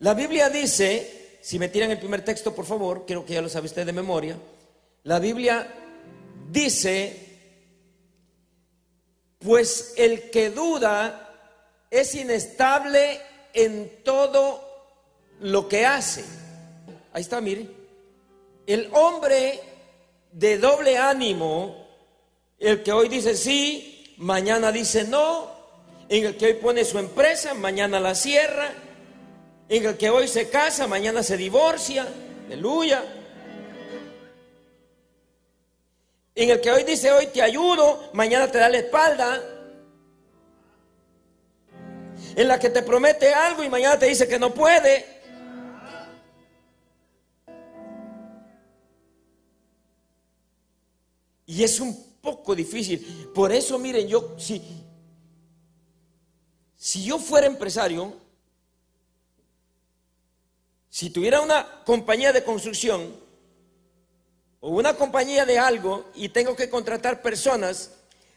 La Biblia dice, si me tiran el primer texto, por favor, creo que ya lo sabe usted de memoria. La Biblia dice, pues el que duda es inestable en todo lo que hace. Ahí está, mire. El hombre de doble ánimo, el que hoy dice sí, mañana dice no, en el que hoy pone su empresa, mañana la cierra, en el que hoy se casa, mañana se divorcia, aleluya. En el que hoy dice hoy te ayudo, mañana te da la espalda. En la que te promete algo y mañana te dice que no puede. Y es un poco difícil. Por eso, miren, yo, si, si yo fuera empresario, si tuviera una compañía de construcción o una compañía de algo y tengo que contratar personas,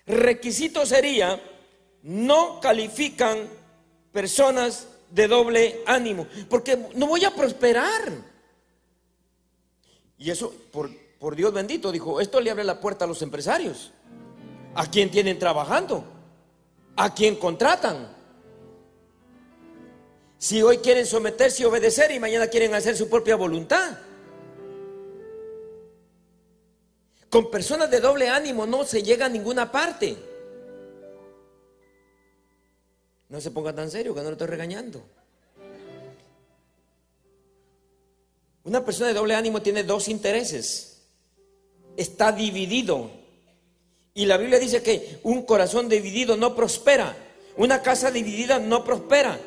requisito sería, no califican personas de doble ánimo, porque no voy a prosperar. Y eso, por, por Dios bendito, dijo, esto le abre la puerta a los empresarios, a quien tienen trabajando, a quien contratan. Si hoy quieren someterse y obedecer y mañana quieren hacer su propia voluntad. Con personas de doble ánimo no se llega a ninguna parte. No se ponga tan serio que no lo estoy regañando. Una persona de doble ánimo tiene dos intereses está dividido. Y la Biblia dice que un corazón dividido no prospera. Una casa dividida no prospera.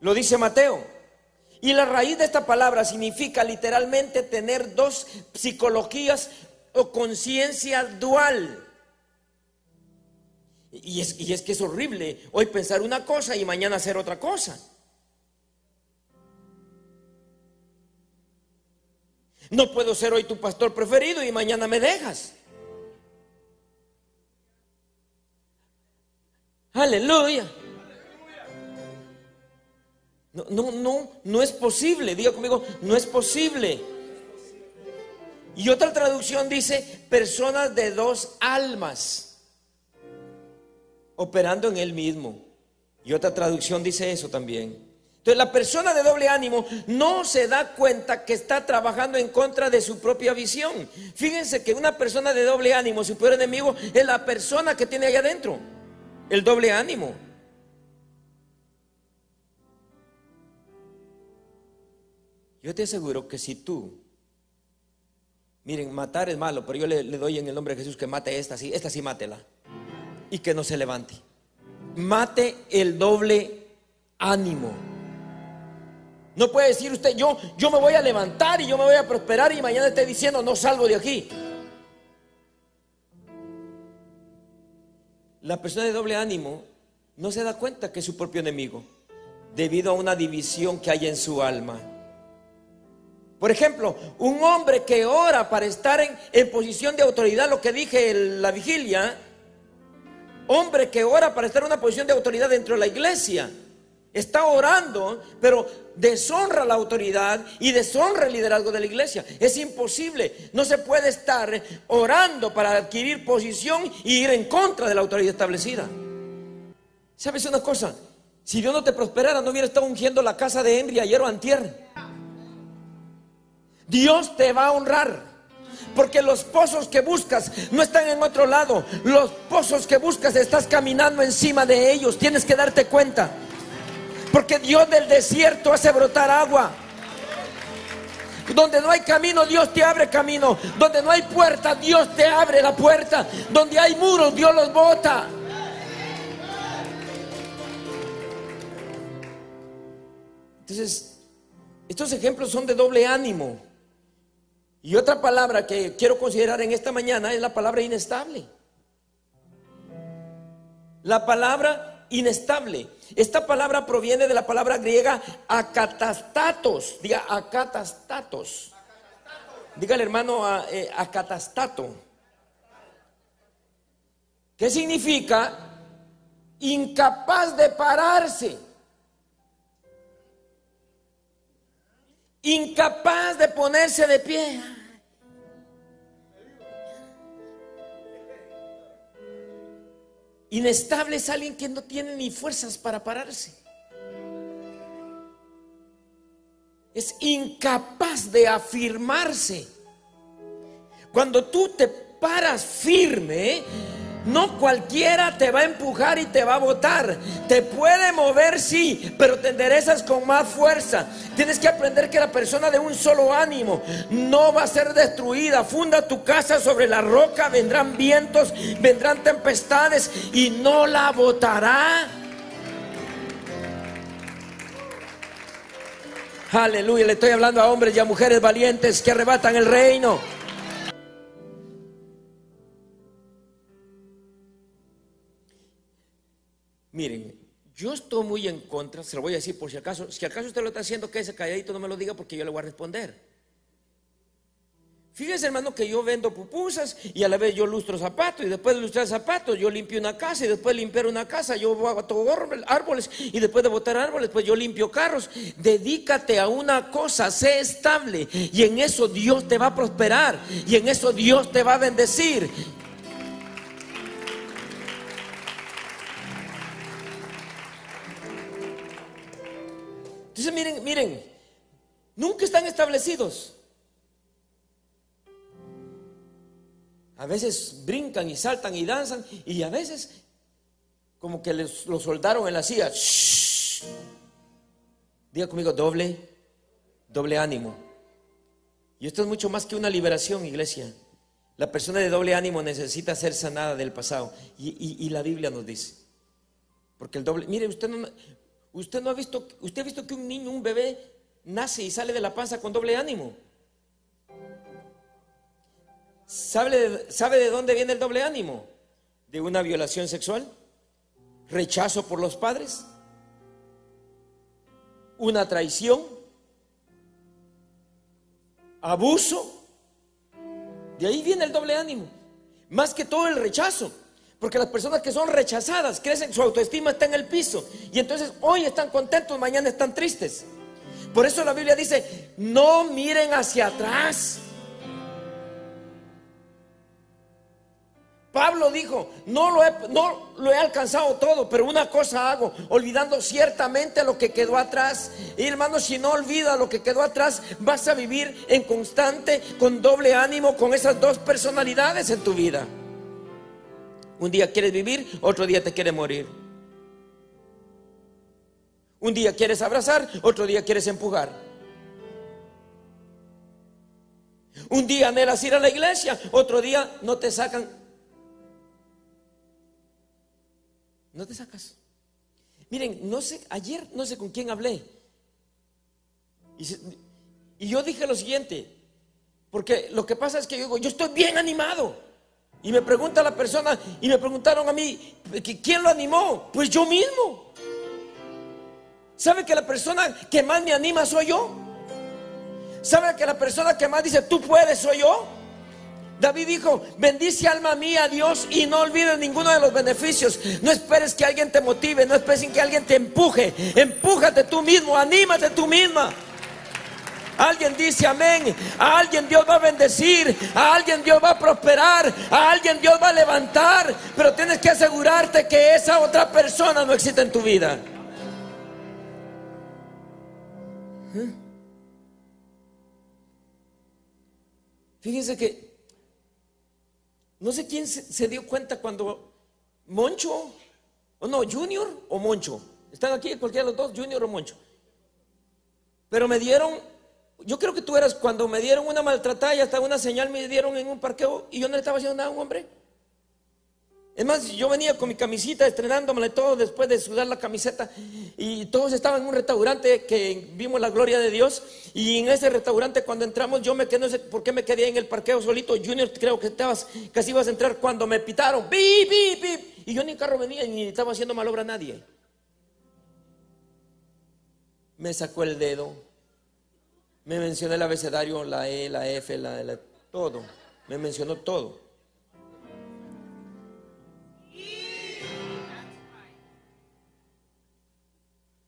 Lo dice Mateo. Y la raíz de esta palabra significa literalmente tener dos psicologías o conciencia dual. Y es, y es que es horrible hoy pensar una cosa y mañana hacer otra cosa. No puedo ser hoy tu pastor preferido y mañana me dejas. Aleluya. No, no, no, no es posible. Diga conmigo, no es posible. Y otra traducción dice personas de dos almas operando en él mismo. Y otra traducción dice eso también. Entonces la persona de doble ánimo no se da cuenta que está trabajando en contra de su propia visión. Fíjense que una persona de doble ánimo, su peor enemigo, es la persona que tiene ahí adentro. El doble ánimo. Yo te aseguro que si tú, miren, matar es malo, pero yo le, doy en el nombre de Jesús que mate esta, sí, esta sí mátela. Y que no se levante. Mate el doble ánimo. No puede decir usted, yo, yo me voy a levantar y yo me voy a prosperar y mañana esté diciendo, no salgo de aquí. La persona de doble ánimo no se da cuenta que es su propio enemigo, debido a una división que hay en su alma. Por ejemplo, un hombre que ora para estar en, en posición de autoridad, lo que dije en la vigilia, hombre que ora para estar en una posición de autoridad dentro de la iglesia, está orando, pero deshonra la autoridad y deshonra el liderazgo de la iglesia. Es imposible. No se puede estar orando para adquirir posición y ir en contra de la autoridad establecida. ¿Sabes una cosa? Si Dios no te prosperara, no hubiera estado ungiendo la casa de Henry ayer o antier. Dios te va a honrar. Porque los pozos que buscas no están en otro lado. Los pozos que buscas estás caminando encima de ellos. Tienes que darte cuenta. Porque Dios del desierto hace brotar agua. Donde no hay camino, Dios te abre camino. Donde no hay puerta, Dios te abre la puerta. Donde hay muros, Dios los bota. Entonces, estos ejemplos son de doble ánimo. Y otra palabra que quiero considerar en esta mañana es la palabra inestable. La palabra inestable. Esta palabra proviene de la palabra griega acatastatos. Diga acatastatos. Dígale hermano eh, acatastato. ¿Qué significa? Incapaz de pararse. incapaz de ponerse de pie. Inestable es alguien que no tiene ni fuerzas para pararse. Es incapaz de afirmarse. Cuando tú te paras firme, no cualquiera te va a empujar y te va a botar. Te puede mover, sí, pero te enderezas con más fuerza. Tienes que aprender que la persona de un solo ánimo no va a ser destruida. Funda tu casa sobre la roca, vendrán vientos, vendrán tempestades y no la botará. Aleluya, le estoy hablando a hombres y a mujeres valientes que arrebatan el reino. Miren, yo estoy muy en contra, se lo voy a decir por si acaso, si acaso usted lo está haciendo, que ese calladito, no me lo diga porque yo le voy a responder. Fíjese, hermano, que yo vendo pupusas y a la vez yo lustro zapatos y después de lustrar zapatos yo limpio una casa y después de limpiar una casa yo boto árboles y después de botar árboles pues yo limpio carros. Dedícate a una cosa, sé estable y en eso Dios te va a prosperar y en eso Dios te va a bendecir. Entonces miren, miren, nunca están establecidos. A veces brincan y saltan y danzan y a veces como que les, lo soldaron en la silla. Diga conmigo, doble, doble ánimo. Y esto es mucho más que una liberación, iglesia. La persona de doble ánimo necesita ser sanada del pasado. Y, y la Biblia nos dice. Porque el doble, mire, usted no, Usted no ha visto, usted ha visto que un niño, un bebé, nace y sale de la panza con doble ánimo. ¿Sabe ¿Sabe de dónde viene el doble ánimo? De una violación sexual, rechazo por los padres, una traición, abuso. De ahí viene el doble ánimo. Más que todo el rechazo. Porque las personas que son rechazadas crecen, su autoestima está en el piso. Y entonces hoy están contentos, mañana están tristes. Por eso la Biblia dice, no miren hacia atrás. Pablo dijo, no lo, he, no lo he alcanzado todo, pero una cosa hago, olvidando ciertamente lo que quedó atrás. Y hermano, si no olvida lo que quedó atrás, vas a vivir en constante, con doble ánimo, con esas dos personalidades en tu vida. Un día quieres vivir, otro día te quiere morir. Un día quieres abrazar, otro día quieres empujar. Un día anhelas ir a la iglesia, otro día no te sacan. No te sacas. Miren, no sé, ayer no sé con quién hablé. Y, y yo dije lo siguiente, porque lo que pasa es que yo digo, yo estoy bien animado. Y me pregunta la persona, y me preguntaron a mí, ¿quién lo animó? Pues yo mismo. ¿Sabe que la persona que más me anima soy yo? ¿Sabe que la persona que más dice, tú puedes, soy yo? David dijo, bendice alma mía a Dios y no olvides ninguno de los beneficios. No esperes que alguien te motive, no esperes que alguien te empuje. Empújate tú mismo, anímate tú misma. Alguien dice amén. A alguien Dios va a bendecir. A alguien Dios va a prosperar. A alguien Dios va a levantar. Pero tienes que asegurarte que esa otra persona no existe en tu vida. ¿Eh? Fíjense que no sé quién se, dio cuenta cuando Moncho, o no, Junior o Moncho, están aquí cualquiera de los dos, Junior o Moncho. Pero me dieron yo creo que tú eras cuando me dieron una maltratada y hasta una señal me dieron en un parqueo y yo no le estaba haciendo nada a un hombre. Es más, yo venía con mi camisita estrenándome todo después de sudar la camiseta y todos estaban en un restaurante que vimos la gloria de Dios y en ese restaurante cuando entramos yo me quedé, no sé por qué me quedé en el parqueo solito, Junior creo que estabas, casi ibas a entrar cuando me pitaron, ¡Bip, bip, bip! y yo ni carro venía ni estaba haciendo malobra a nadie. Me sacó el dedo me mencionó el abecedario, la E, la F, la, L, todo. Me mencionó todo.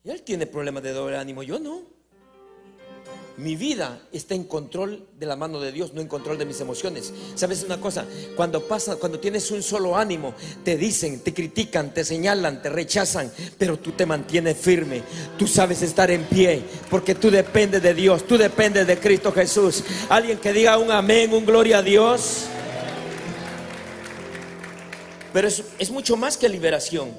Y él tiene problemas de doble ánimo, yo no. Mi vida está en control de la mano de Dios, no en control de mis emociones. ¿Sabes una cosa? Cuando pasa, cuando tienes un solo ánimo, te dicen, te critican, te señalan, te rechazan, pero tú te mantienes firme. Tú sabes estar en pie, porque tú dependes de Dios, tú dependes de Cristo Jesús. Alguien que diga un amén, un gloria a Dios. Pero es, es mucho más que liberación.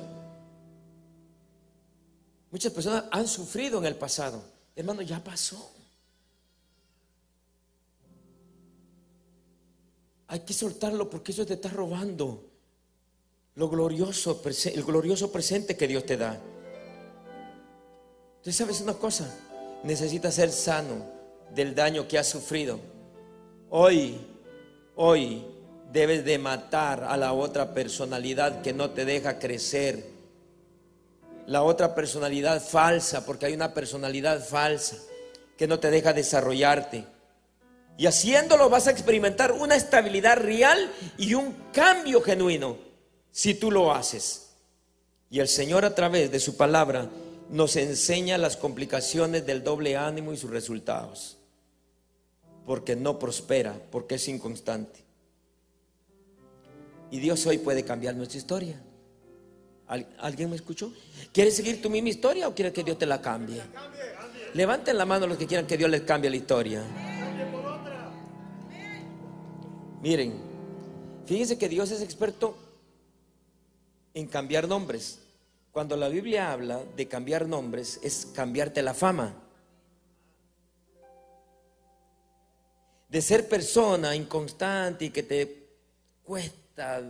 Muchas personas han sufrido en el pasado. Hermano, ya pasó. Hay que soltarlo porque eso te está robando lo glorioso, el glorioso presente que Dios te da. Tú sabes una cosa, necesitas ser sano del daño que has sufrido. Hoy, hoy debes de matar a la otra personalidad que no te deja crecer. La otra personalidad falsa, porque hay una personalidad falsa que no te deja desarrollarte. Y haciéndolo vas a experimentar una estabilidad real y un cambio genuino si tú lo haces. Y el Señor a través de su palabra nos enseña las complicaciones del doble ánimo y sus resultados. Porque no prospera, porque es inconstante. Y Dios hoy puede cambiar nuestra historia. ¿Alguien me escuchó? ¿Quieres seguir tu misma historia o quieres que Dios te la cambie? Levanten la mano los que quieran que Dios les cambie la historia. Miren, fíjense que Dios es experto en cambiar nombres. Cuando la Biblia habla de cambiar nombres, es cambiarte la fama. De ser persona inconstante y que te cuesta,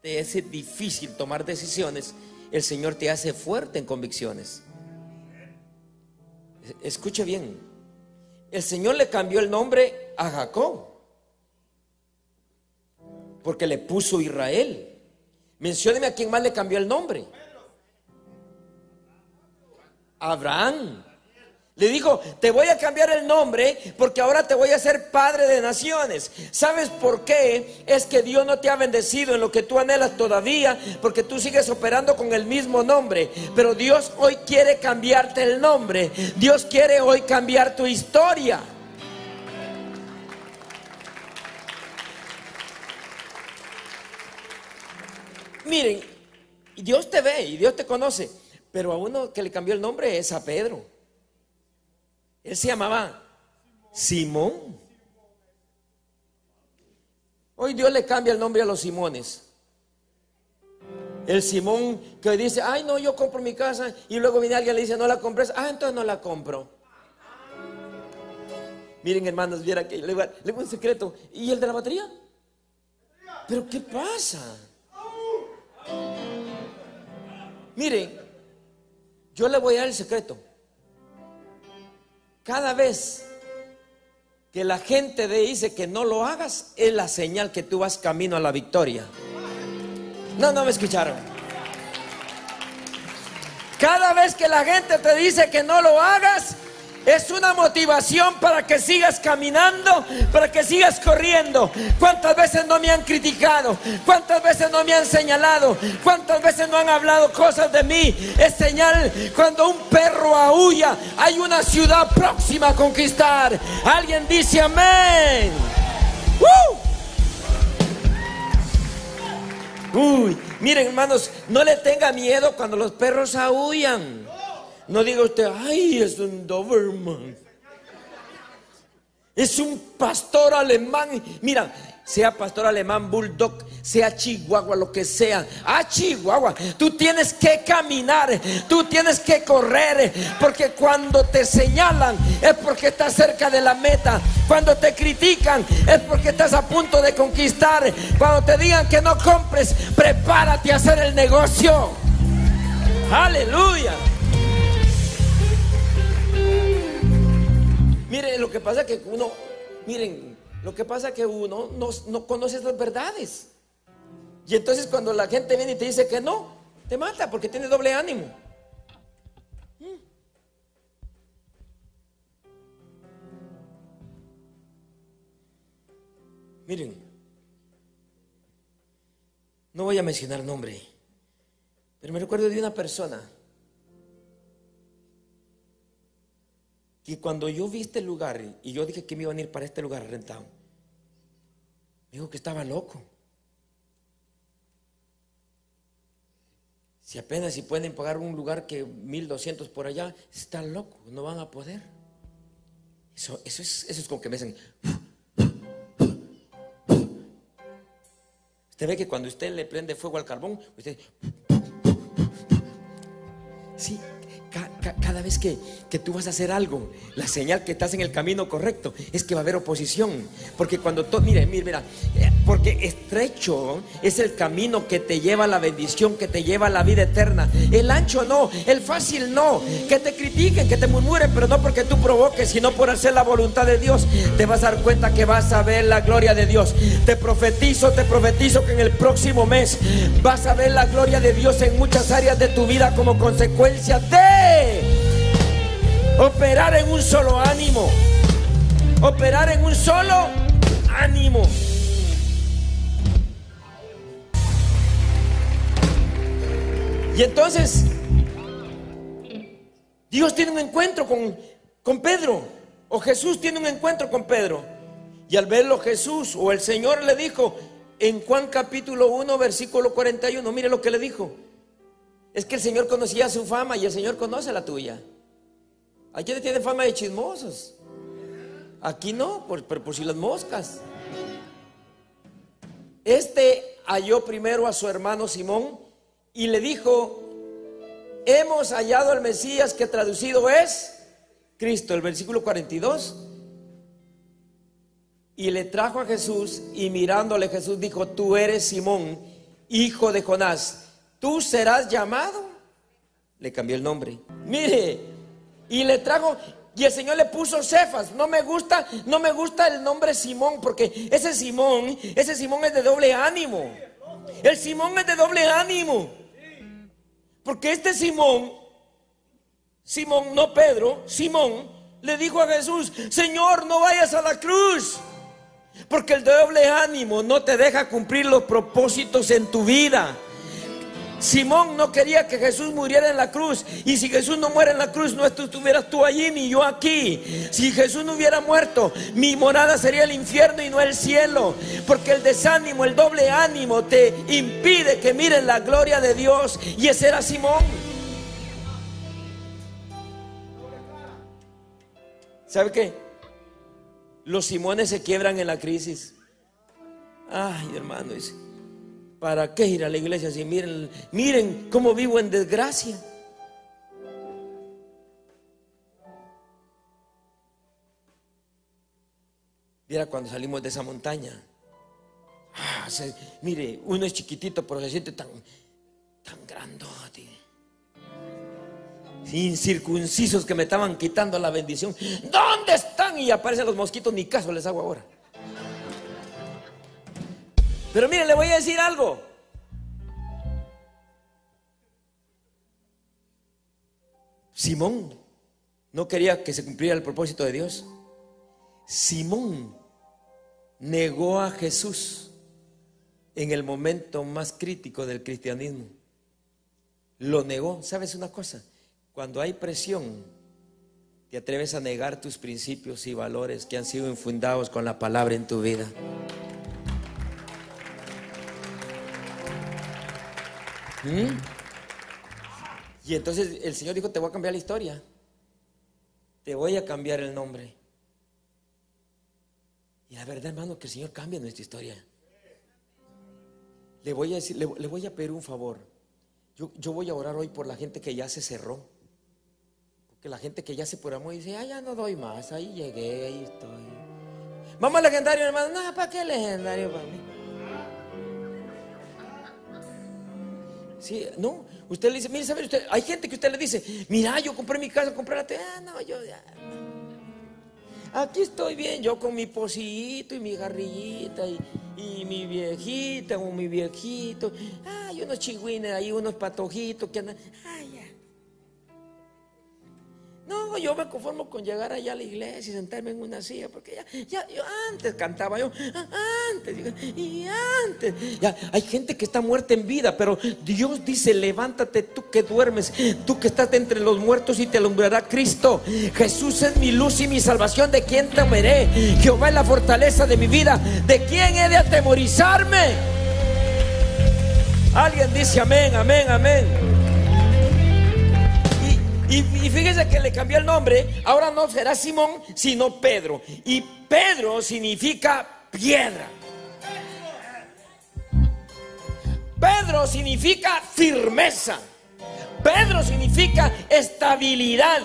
te hace difícil tomar decisiones, el Señor te hace fuerte en convicciones. Escuche bien, el Señor le cambió el nombre a Jacob porque le puso Israel. Mencióneme a quién más le cambió el nombre. Abraham. Le dijo, te voy a cambiar el nombre porque ahora te voy a hacer padre de naciones. ¿Sabes por qué? Es que Dios no te ha bendecido en lo que tú anhelas todavía porque tú sigues operando con el mismo nombre. Pero Dios hoy quiere cambiarte el nombre. Dios quiere hoy cambiar tu historia. Miren, Dios te ve y Dios te conoce, pero a uno que le cambió el nombre es a Pedro. Él se llamaba Simón. Hoy Dios le cambia el nombre a los Simones. El Simón que dice, ay no, yo compro mi casa y luego viene alguien y le dice, no la compres, ah, entonces no la compro. Miren hermanos, viera que le voy a un secreto. ¿Y el de la batería? ¿Pero qué pasa? Miren, yo le voy a dar el secreto. Cada vez que la gente dice que no lo hagas, es la señal que tú vas camino a la victoria. No, no me escucharon. Cada vez que la gente te dice que no lo hagas, es una motivación para que sigas caminando, para que sigas corriendo. ¿Cuántas veces no me han criticado? ¿Cuántas veces no me han señalado? ¿Cuántas veces no han hablado cosas de mí? Es señal cuando un perro aúlla, hay una ciudad próxima a conquistar. Alguien dice amén. Uy, miren hermanos, no le tenga miedo cuando los perros aullan. No diga usted, ay, es un Doberman. Es un pastor alemán. Mira, sea pastor alemán, bulldog, sea chihuahua, lo que sea. Ah, chihuahua, tú tienes que caminar, tú tienes que correr, porque cuando te señalan es porque estás cerca de la meta. Cuando te critican es porque estás a punto de conquistar. Cuando te digan que no compres, prepárate a hacer el negocio. Aleluya. Miren, lo que pasa que uno, miren, lo que pasa que uno no, conoce las verdades. Y entonces cuando la gente viene y te dice que no, te mata porque tiene doble ánimo. Miren, no voy a mencionar nombre, pero me recuerdo de una persona Y cuando yo vi este lugar y yo dije que me iba a venir para este lugar rentado, me dijo que estaba loco. Si apenas si pueden pagar un lugar que 1200 por allá, están locos, no van a poder. Eso, eso, es, eso es como que me dicen. Usted ve que cuando usted le prende fuego al carbón, usted. Sí, cada vez que, tú vas a hacer algo, la señal que estás en el camino correcto es que va a haber oposición. Porque cuando tú, mire, mire, mira, eh, porque estrecho es el camino que te lleva a la bendición, que te lleva a la vida eterna. El ancho no, el fácil no. Que te critiquen, que te murmuren, pero no porque tú provoques, sino por hacer la voluntad de Dios. Te vas a dar cuenta que vas a ver la gloria de Dios. Te profetizo, te profetizo que en el próximo mes vas a ver la gloria de Dios en muchas áreas de tu vida como consecuencia de Operar en un solo ánimo. Operar en un solo ánimo. Y entonces, Dios tiene un encuentro con, con Pedro, o Jesús tiene un encuentro con Pedro. Y al verlo Jesús o el Señor le dijo en Juan capítulo 1, versículo 41, mire lo que le dijo. Es que el Señor conocía su fama y el Señor conoce la tuya. Hay quienes tienen fama de chismosos. Aquí no, por, por si las moscas. Este halló primero a su hermano Simón y le dijo, hemos hallado al Mesías que traducido es Cristo, el versículo 42. Y le trajo a Jesús y mirándole Jesús dijo, tú eres Simón, hijo de Jonás, tú serás llamado. Le cambió el nombre. Mire, y le trajo, y el Señor le puso Cefas. No me gusta, no me gusta el nombre Simón, porque ese Simón, ese Simón es de doble ánimo. El Simón es de doble ánimo. Porque este Simón, Simón, no Pedro, Simón, le dijo a Jesús, Señor, no vayas a la cruz. Porque el doble ánimo no te deja cumplir los propósitos en tu vida. Simón no quería que Jesús muriera en la cruz. Y si Jesús no muere en la cruz, no estuvieras tú allí ni yo aquí. Si Jesús no hubiera muerto, mi morada sería el infierno y no el cielo. Porque el desánimo, el doble ánimo te impide que mires la gloria de Dios. Y ese era Simón. ¿Sabe qué? Los Simones se quiebran en la crisis. Ay, hermano, dice. ¿Para qué ir a la iglesia si miren, miren cómo vivo en desgracia? Mira cuando salimos de esa montaña. Ah, mire, uno es chiquitito, pero se siente tan, tan grandote. Incircuncisos que me estaban quitando la bendición. ¿Dónde están? Y aparecen los mosquitos, ni caso les hago ahora. Pero mire, le voy a decir algo. Simón no quería que se cumpliera el propósito de Dios. Simón negó a Jesús en el momento más crítico del cristianismo. Lo negó. ¿Sabes una cosa? Cuando hay presión, te atreves a negar tus principios y valores que han sido infundados con la palabra en tu vida. ¿Mm? Y entonces el Señor dijo, te voy a cambiar la historia. Te voy a cambiar el nombre. Y la verdad, hermano, que el Señor cambia nuestra historia. Le voy a decir, le, voy a pedir un favor. Yo, yo, voy a orar hoy por la gente que ya se cerró. Porque la gente que ya se programó dice, ah, ya no doy más, ahí llegué, ahí estoy. Vamos legendario, hermano. No, ¿para qué legendario para mí? Sí, no, usted le dice, mire, ¿sabe usted? Hay gente que usted le dice, mira, yo compré mi casa, compré la Ah, no, yo ya. Aquí estoy bien, yo con mi pocillito y mi garrillita y, mi viejita o mi viejito. Ay, unos chigüines ahí, unos patojitos que andan. Ay, ya. No, yo me conformo con llegar allá a la iglesia y sentarme en una silla, porque ya, ya yo antes cantaba yo, antes, y antes. Ya, hay gente que está muerta en vida, pero Dios dice, levántate tú que duermes, tú que estás entre los muertos y te alumbrará Cristo. Jesús es mi luz y mi salvación, ¿de quién temeré? Jehová es la fortaleza de mi vida, ¿de quién he de atemorizarme? Alguien dice amén, amén, amén. Y, fíjese que le cambió el nombre. Ahora no será Simón, sino Pedro. Y Pedro significa piedra. Pedro significa firmeza. Pedro significa estabilidad.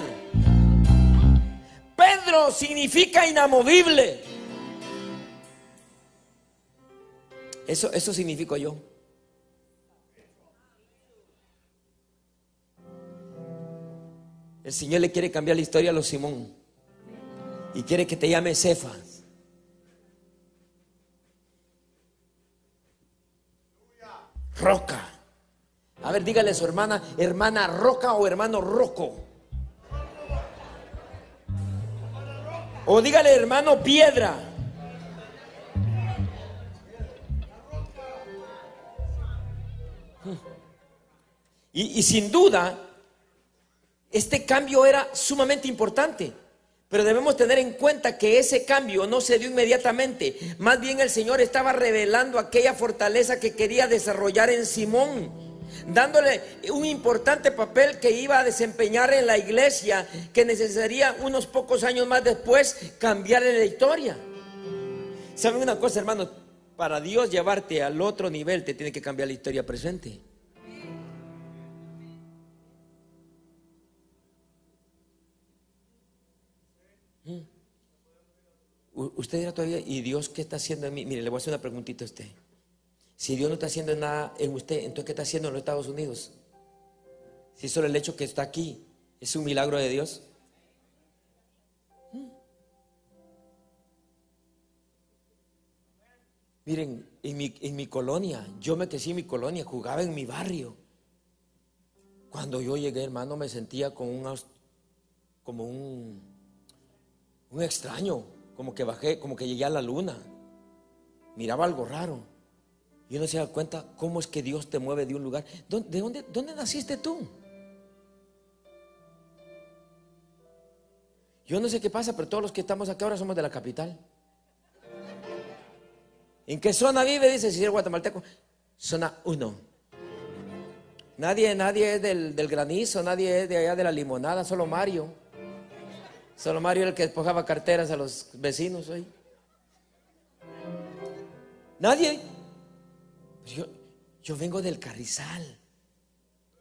Pedro significa inamovible. Eso, eso significo yo. El Señor le quiere cambiar la historia a los Simón. Y quiere que te llame Cefas. Roca. A ver, dígale a su hermana, hermana Roca o hermano Roco. O dígale hermano Piedra. Y, y sin duda, este cambio era sumamente importante. Pero debemos tener en cuenta que ese cambio no se dio inmediatamente. Más bien el Señor estaba revelando aquella fortaleza que quería desarrollar en Simón, dándole un importante papel que iba a desempeñar en la iglesia, que necesitaría unos pocos años más después cambiarle la historia. ¿Saben una cosa, hermanos? Para Dios llevarte al otro nivel te tiene que cambiar la historia presente. Usted dirá todavía, ¿y Dios qué está haciendo en mí? Mire, le voy a hacer una preguntita a usted. Si Dios no está haciendo nada en usted, entonces ¿qué está haciendo en los Estados Unidos? Si solo el hecho que está aquí es un milagro de Dios. ¿Mm? Miren, en mi, en mi, colonia, yo me crecí en mi colonia, jugaba en mi barrio. Cuando yo llegué, hermano, me sentía como un, como un, un extraño como que bajé, como que llegué a la luna. Miraba algo raro. Y uno se da cuenta cómo es que Dios te mueve de un lugar. ¿De dónde, dónde naciste tú? Yo no sé qué pasa, pero todos los que estamos acá ahora somos de la capital. ¿En qué zona vive? Dice el señor guatemalteco. Zona 1. Nadie, nadie es del, del granizo, nadie es de allá de la limonada, solo Mario. Solo Mario era el que despojaba carteras a los vecinos hoy. Nadie. Yo, yo vengo del Carrizal.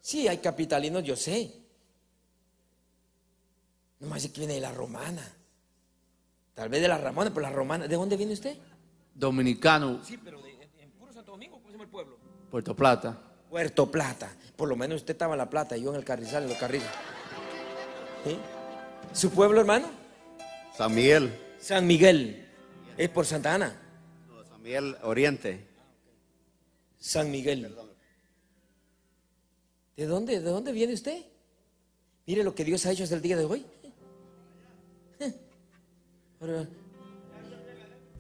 Sí, hay capitalinos, yo sé. No más que viene de la romana. Tal vez de la ramona, pero la romana. ¿De dónde viene usted? Dominicano. Sí, pero en puro Santo Domingo, ¿cómo se llama el pueblo? Puerto Plata. Puerto Plata. Por lo menos usted estaba en la plata y yo en el Carrizal, en los carriles. ¿Sí? ¿Su pueblo, hermano? San Miguel. San Miguel. Es por Santa Ana. No, San Miguel Oriente. San Miguel. ¿De dónde, ¿De dónde viene usted? Mire lo que Dios ha hecho hasta el día de hoy. Ahora,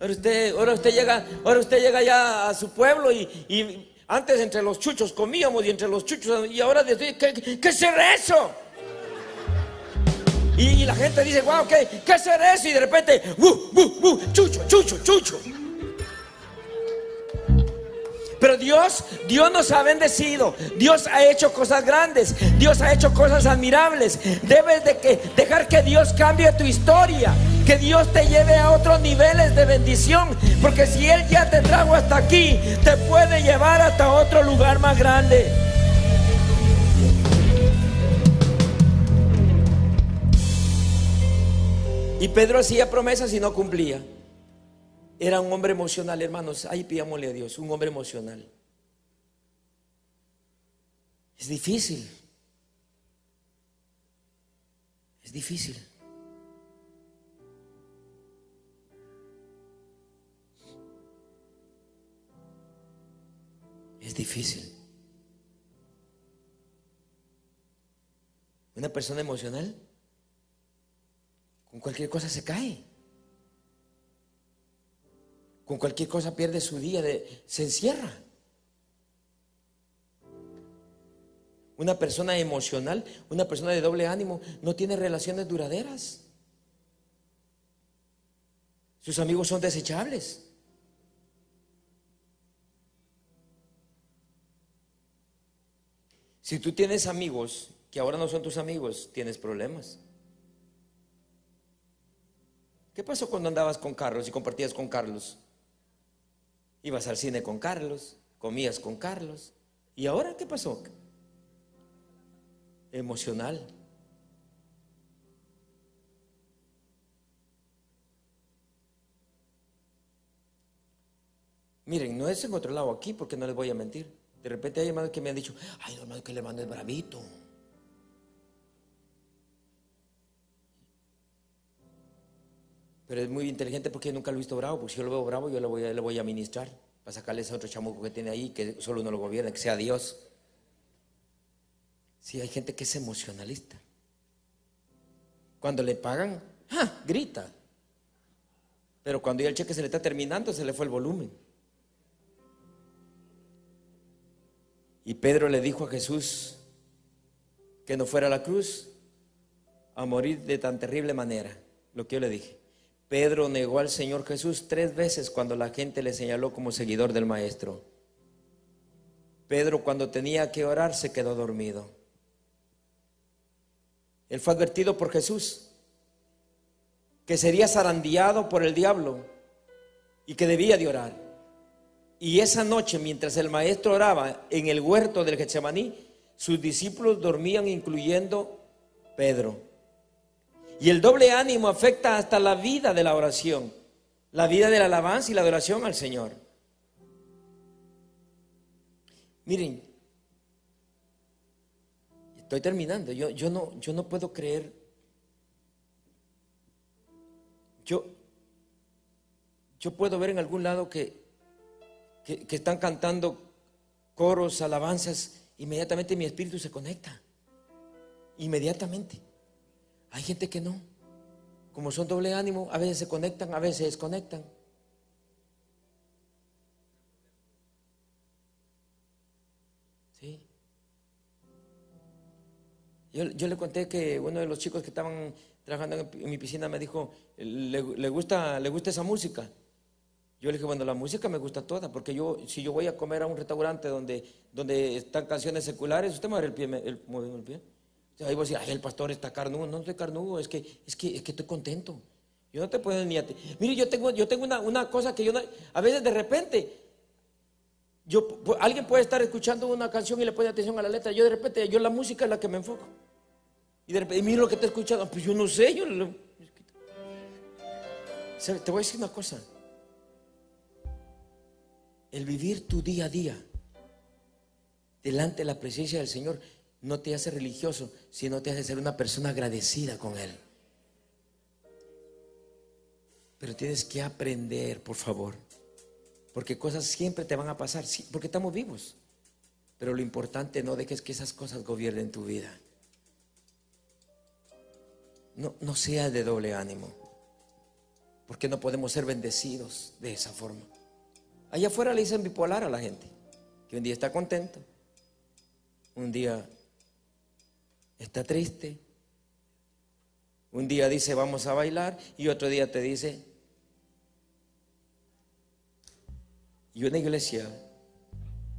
usted, ahora usted llega, ahora usted llega ya a su pueblo y, antes entre los chuchos comíamos y entre los chuchos y ahora ¿qué, qué, qué es eso? Y, la gente dice, wow, ¿qué, qué es eso? Y de repente, chucho, chucho, chucho. Pero Dios, Dios nos ha bendecido. Dios ha hecho cosas grandes. Dios ha hecho cosas admirables. Debes de que, dejar que Dios cambie tu historia. Que Dios te lleve a otros niveles de bendición. Porque si Él ya te trajo hasta aquí, te puede llevar hasta otro lugar más grande. Y Pedro hacía promesas y no cumplía. Era un hombre emocional, hermanos. Ahí pidámosle a Dios, un hombre emocional. Es difícil. Es difícil. Es difícil. Una persona emocional cualquier cosa se cae. Con cualquier cosa pierde su día, de, se encierra. Una persona emocional, una persona de doble ánimo, no tiene relaciones duraderas. Sus amigos son desechables. Si tú tienes amigos que ahora no son tus amigos, tienes problemas. ¿Qué pasó cuando andabas con Carlos y compartías con Carlos? Ibas al cine con Carlos, comías con Carlos. ¿Y ahora qué pasó? Emocional. Miren, no es en otro lado aquí porque no les voy a mentir. De repente hay hermanos que me han dicho, ay, hermano, que el hermano es bravito. Pero es muy inteligente porque nunca lo he visto bravo, porque si yo lo veo bravo, yo le voy a, le voy a ministrar para sacarle ese otro chamuco que tiene ahí, que solo uno lo gobierna, que sea Dios. Sí, hay gente que es emocionalista. Cuando le pagan, ¡ah! grita. Pero cuando ya el cheque se le está terminando, se le fue el volumen. Y Pedro le dijo a Jesús que no fuera a la cruz a morir de tan terrible manera, lo que yo le dije. Pedro negó al Señor Jesús tres veces cuando la gente le señaló como seguidor del Maestro. Pedro cuando tenía que orar se quedó dormido. Él fue advertido por Jesús que sería zarandeado por el diablo y que debía de orar. Y esa noche, mientras el maestro oraba en el huerto del Getsemaní, sus discípulos dormían, incluyendo Pedro. Y el doble ánimo afecta hasta la vida de la oración, la vida de la alabanza y la adoración al Señor. Miren, estoy terminando, yo, yo, no, yo no puedo creer, yo, yo puedo ver en algún lado que, que, que están cantando coros, alabanzas, inmediatamente mi espíritu se conecta, inmediatamente. Hay gente que no. Como son doble ánimo, a veces se conectan, a veces se desconectan. ¿Sí? Yo, le conté que uno de los chicos que estaban trabajando en, mi piscina me dijo, ¿le, le gusta, ¿le gusta esa música? Yo le dije, bueno, la música me gusta toda, porque yo, si yo voy a comer a un restaurante donde, donde están canciones seculares, usted ver el pie, el, el pie. Ahí voy a decir, ay, el pastor está carnudo. No estoy carnudo, es que, es que, es que estoy contento. Yo no te puedo ni a ti. Mire, yo tengo, yo tengo una, una cosa que yo no, a veces de repente, yo, alguien puede estar escuchando una canción y le pone atención a la letra. Yo de repente, yo la música es la que me enfoco. Y de repente, mira lo que te escuchando. Pues yo no sé, yo lo, Te voy a decir una cosa. El vivir tu día a día delante de la presencia del Señor no te hace religioso, sino te hace ser una persona agradecida con Él. Pero tienes que aprender, por favor, porque cosas siempre te van a pasar, porque estamos vivos. Pero lo importante no dejes que esas cosas gobiernen tu vida. No, no sea de doble ánimo, porque no podemos ser bendecidos de esa forma. Allá afuera le dicen bipolar a la gente, que un día está contento, un día está triste. Un día dice vamos a bailar y otro día te dice, y una iglesia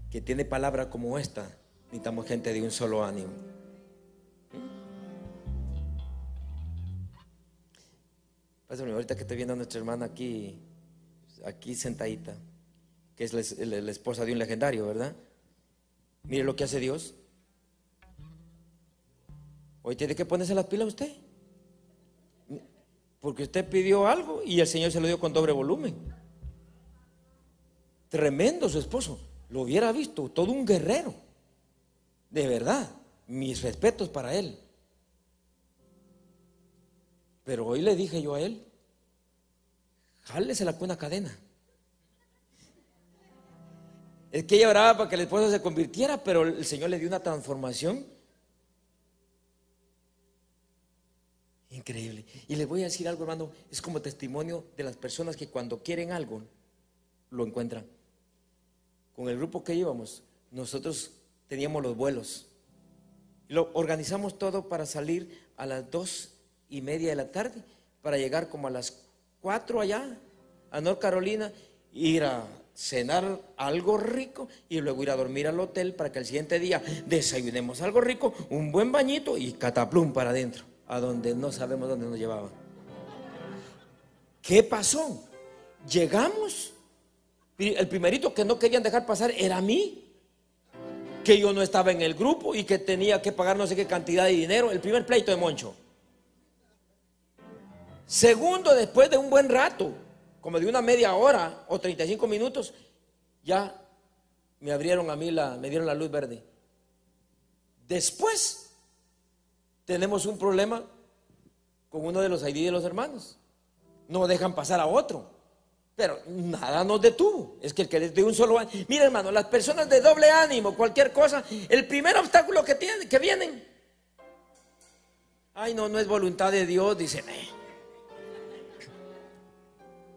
que tiene palabra como esta, necesitamos gente de un solo ánimo. Pásame, ahorita que estoy viendo a nuestra hermana aquí, aquí sentadita, que es la, la esposa de un legendario, ¿verdad? Mire lo que hace Dios. Hoy tiene que ponerse las pilas usted. Porque usted pidió algo y el Señor se lo dio con doble volumen. Tremendo su esposo. Lo hubiera visto, todo un guerrero. De verdad, mis respetos para él. Pero hoy le dije yo a él, jálese la una cadena. Es que ella oraba para que el esposo se convirtiera, pero el Señor le dio una transformación Increíble. Y les voy a decir algo, hermano, es como testimonio de las personas que cuando quieren algo, lo encuentran. Con el grupo que íbamos, nosotros teníamos los vuelos. Lo organizamos todo para salir a las dos y media de la tarde, para llegar como a las cuatro allá, a North Carolina, ir a cenar algo rico y luego ir a dormir al hotel para que el siguiente día desayunemos algo rico, un buen bañito y cataplum para adentro, a donde no sabemos dónde nos llevaban. ¿Qué pasó? Llegamos. El primerito que no querían dejar pasar era a mí. Que yo no estaba en el grupo y que tenía que pagar no sé qué cantidad de dinero. El primer pleito de Moncho. Segundo, después de un buen rato, como de una media hora o 35 minutos, ya me abrieron a mí la, me dieron la luz verde. Después tenemos un problema con uno de los ID de los hermanos. No dejan pasar a otro. Pero nada nos detuvo. Es que el que les dio un solo ánimo. Mira, hermano, las personas de doble ánimo, cualquier cosa, el primer obstáculo que tienen, que vienen. Ay, no, no es voluntad de Dios, dicen. Eh.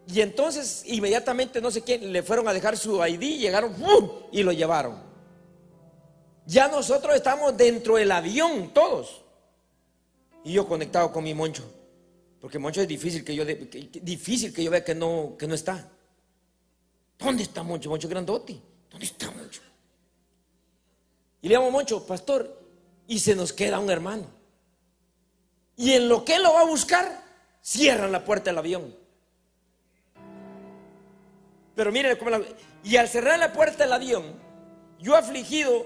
Y entonces inmediatamente no sé quién le fueron a dejar su ID, llegaron y lo llevaron. Ya nosotros estamos dentro del avión, todos. Y yo conectado con mi moncho. Porque moncho es difícil que yo difícil que yo vea que no, que no está. ¿Dónde está Moncho? Moncho Grandotti. ¿Dónde está Moncho? Y le llamo Moncho, pastor, y se nos queda un hermano. Y en lo que él lo va a buscar, cierran la puerta del avión. Pero miren cómo la... Y al cerrar la puerta del avión, yo afligido,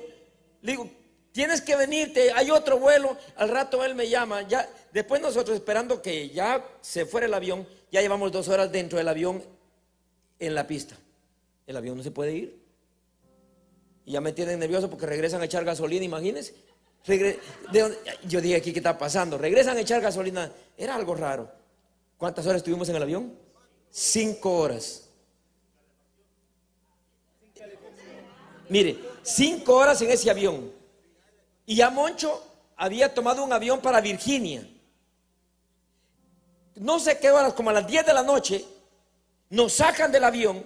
le digo, tienes que venirte, hay otro vuelo. Al rato él me llama. Ya, después nosotros esperando que ya se fuera el avión, ya llevamos dos horas dentro del avión en la pista. El avión no se puede ir. Y ya me tienen nervioso porque regresan a echar gasolina, imagínense. yo dije aquí, ¿qué está pasando? Regresan a echar gasolina. Era algo raro. ¿Cuántas horas estuvimos en el avión? Cinco horas. Mire, cinco horas en ese avión. Y ya Moncho había tomado un avión para Virginia. No sé qué horas, como a las 10 de la noche, nos sacan del avión.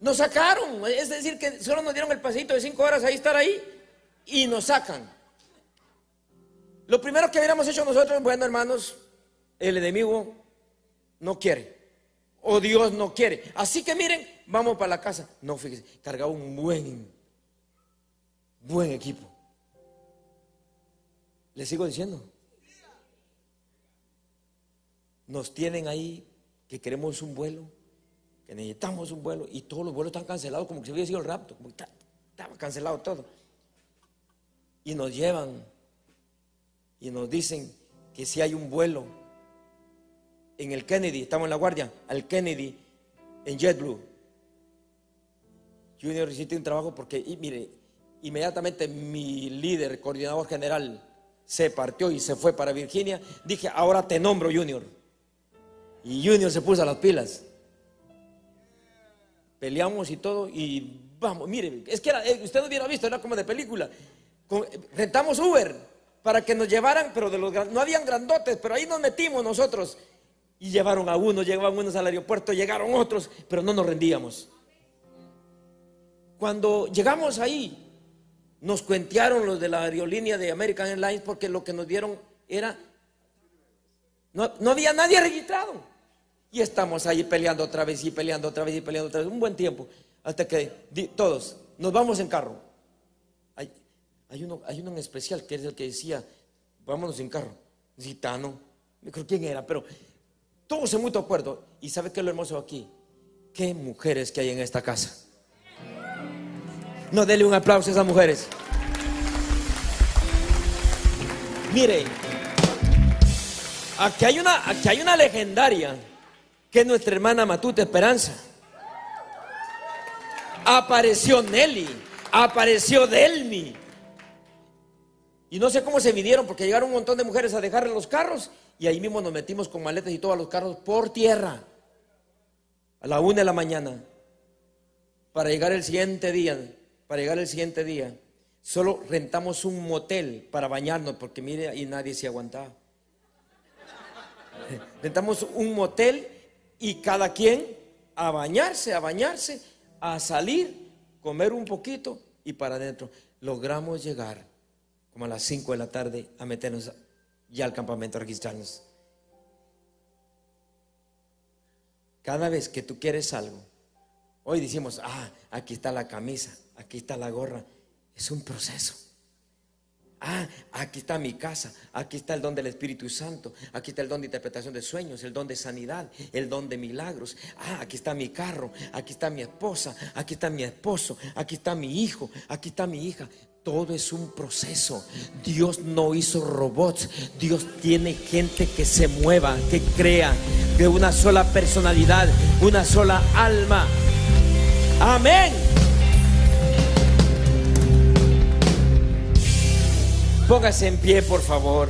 Nos sacaron, es decir, que solo nos dieron el pasito de cinco horas ahí estar ahí y nos sacan. Lo primero que hubiéramos hecho nosotros, bueno hermanos, el enemigo no quiere o Dios no quiere. Así que miren, vamos para la casa. No, fíjese, cargaba un buen, buen equipo. Le sigo diciendo. Nos tienen ahí que queremos un vuelo, que necesitamos un vuelo y todos los vuelos están cancelados como que se hubiera sido el rapto, como que estaba cancelado todo. Y nos llevan y nos dicen que si hay un vuelo en el Kennedy, estamos en la guardia, al Kennedy, en JetBlue. Junior hiciste un trabajo porque, mire, inmediatamente mi líder, coordinador general, se partió y se fue para Virginia. Dije, ahora te nombro Junior. Y Junior se puso a las pilas. Peleamos y todo y vamos, mire, es que era, eh, usted no hubiera visto, era como de película. Rentamos Uber para que nos llevaran, pero de los no habían grandotes, pero ahí nos metimos nosotros y llevaron a uno, llevaban unos al aeropuerto, llegaron otros, pero no nos rendíamos. Cuando llegamos ahí, nos cuentearon los de la aerolínea de American Airlines porque lo que nos dieron era, no, no había nadie registrado. Y estamos ahí peleando otra vez y peleando otra vez y peleando otra vez, un buen tiempo, hasta que todos nos vamos en carro. Hay, hay, uno, hay uno en especial que es el que decía, vámonos en carro, gitano, no creo quién era, pero todos en mutuo acuerdo. ¿Y sabe qué es lo hermoso aquí? ¿Qué mujeres que hay en esta casa? No, dele un aplauso a esas mujeres. Mire, aquí hay una, aquí hay una legendaria que es nuestra hermana Matute Esperanza. Apareció Nelly, apareció Delmi. Y no sé cómo se vinieron porque llegaron un montón de mujeres a dejarle los carros y ahí mismo nos metimos con maletas y todos los carros por tierra a la una de la mañana para llegar el siguiente día, para llegar el siguiente día. Solo rentamos un motel para bañarnos porque mire, ahí nadie se aguantaba. rentamos un motel y cada quien a bañarse, a bañarse, a salir, comer un poquito y para adentro. Logramos llegar como a las 5 de la tarde a meternos ya al campamento a registrarnos. Cada vez que tú quieres algo, hoy decimos, ah, aquí está la camisa, aquí está la gorra, es un proceso. Ah, aquí está mi casa, aquí está el don del Espíritu Santo, aquí está el don de interpretación de sueños, el don de sanidad, el don de milagros. Ah, aquí está mi carro, aquí está mi esposa, aquí está mi esposo, aquí está mi hijo, aquí está mi hija. Todo es un proceso. Dios no hizo robots. Dios tiene gente que se mueva, que crea, de una sola personalidad, una sola alma. Amén. Póngase en pie, por favor.